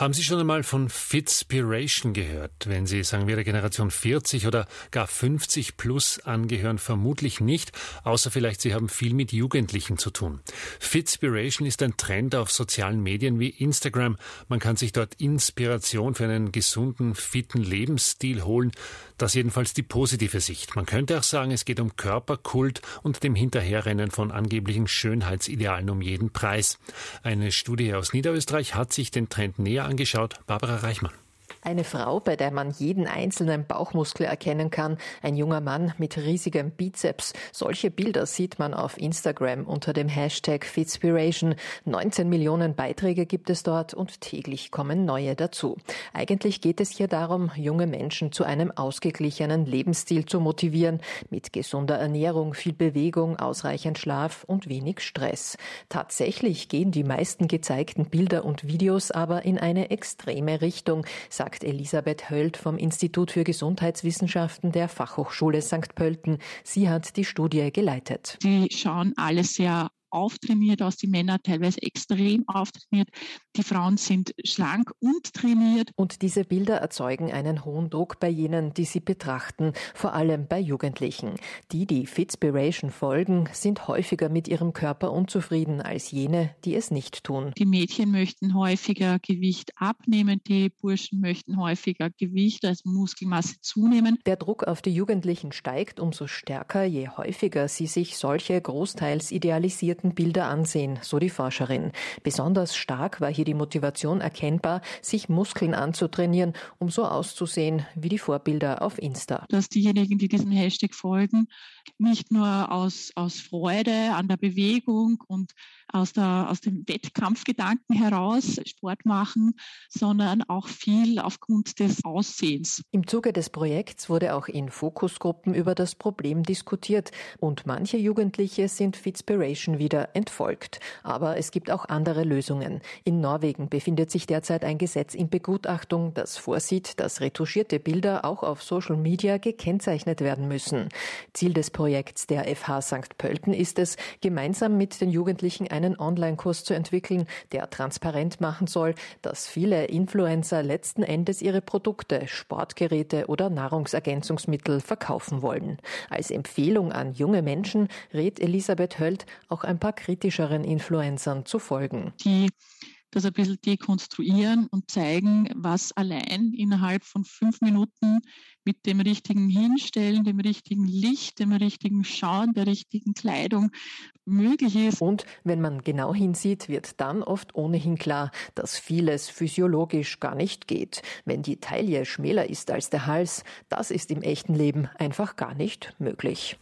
Haben Sie schon einmal von Fitspiration gehört? Wenn Sie, sagen wir, der Generation 40 oder gar 50 plus angehören, vermutlich nicht, außer vielleicht Sie haben viel mit Jugendlichen zu tun. Fitspiration ist ein Trend auf sozialen Medien wie Instagram. Man kann sich dort Inspiration für einen gesunden, fitten Lebensstil holen. Das jedenfalls die positive Sicht. Man könnte auch sagen, es geht um Körperkult und dem Hinterherrennen von angeblichen Schönheitsidealen um jeden Preis. Eine Studie aus Niederösterreich hat sich den Trend näher angeschaut. Barbara Reichmann. Eine Frau, bei der man jeden einzelnen Bauchmuskel erkennen kann, ein junger Mann mit riesigem Bizeps. Solche Bilder sieht man auf Instagram unter dem Hashtag Fitspiration. 19 Millionen Beiträge gibt es dort und täglich kommen neue dazu. Eigentlich geht es hier darum, junge Menschen zu einem ausgeglichenen Lebensstil zu motivieren, mit gesunder Ernährung, viel Bewegung, ausreichend Schlaf und wenig Stress. Tatsächlich gehen die meisten gezeigten Bilder und Videos aber in eine extreme Richtung, sagt sagt Elisabeth Höld vom Institut für Gesundheitswissenschaften der Fachhochschule St. Pölten. Sie hat die Studie geleitet. Die schauen alle sehr auftrainiert aus, die Männer teilweise extrem auftrainiert. Die Frauen sind schlank und trainiert. Und diese Bilder erzeugen einen hohen Druck bei jenen, die sie betrachten, vor allem bei Jugendlichen. Die, die Fitspiration folgen, sind häufiger mit ihrem Körper unzufrieden als jene, die es nicht tun. Die Mädchen möchten häufiger Gewicht abnehmen, die Burschen möchten häufiger Gewicht, also Muskelmasse zunehmen. Der Druck auf die Jugendlichen steigt umso stärker, je häufiger sie sich solche großteils idealisierten illustrierten Bilder ansehen, so die Forscherin. Besonders stark war hier die Motivation erkennbar, sich Muskeln anzutrainieren, um so auszusehen wie die Vorbilder auf Insta. Dass diejenigen, die diesem Hashtag folgen, nicht nur aus, aus Freude an der Bewegung und aus, der, aus dem Wettkampfgedanken heraus Sport machen, sondern auch viel aufgrund des Aussehens. Im Zuge des Projekts wurde auch in Fokusgruppen über das Problem diskutiert und manche Jugendliche sind Fitspiration wieder entfolgt. Aber es gibt auch andere Lösungen. In Norwegen befindet sich derzeit ein Gesetz in Begutachtung, das vorsieht, dass retuschierte Bilder auch auf Social Media gekennzeichnet werden müssen. Ziel des Projekts der FH St. Pölten ist es, gemeinsam mit den Jugendlichen einen Online-Kurs zu entwickeln, der transparent machen soll, dass viele Influencer letzten Endes ihre Produkte, Sportgeräte oder Nahrungsergänzungsmittel verkaufen wollen. Als Empfehlung an junge Menschen rät Elisabeth Höld, auch ein paar kritischeren Influencern zu folgen. Die das ein bisschen dekonstruieren und zeigen, was allein innerhalb von fünf Minuten mit dem richtigen Hinstellen, dem richtigen Licht, dem richtigen Schauen, der richtigen Kleidung möglich ist. Und wenn man genau hinsieht, wird dann oft ohnehin klar, dass vieles physiologisch gar nicht geht. Wenn die Taille schmäler ist als der Hals, das ist im echten Leben einfach gar nicht möglich.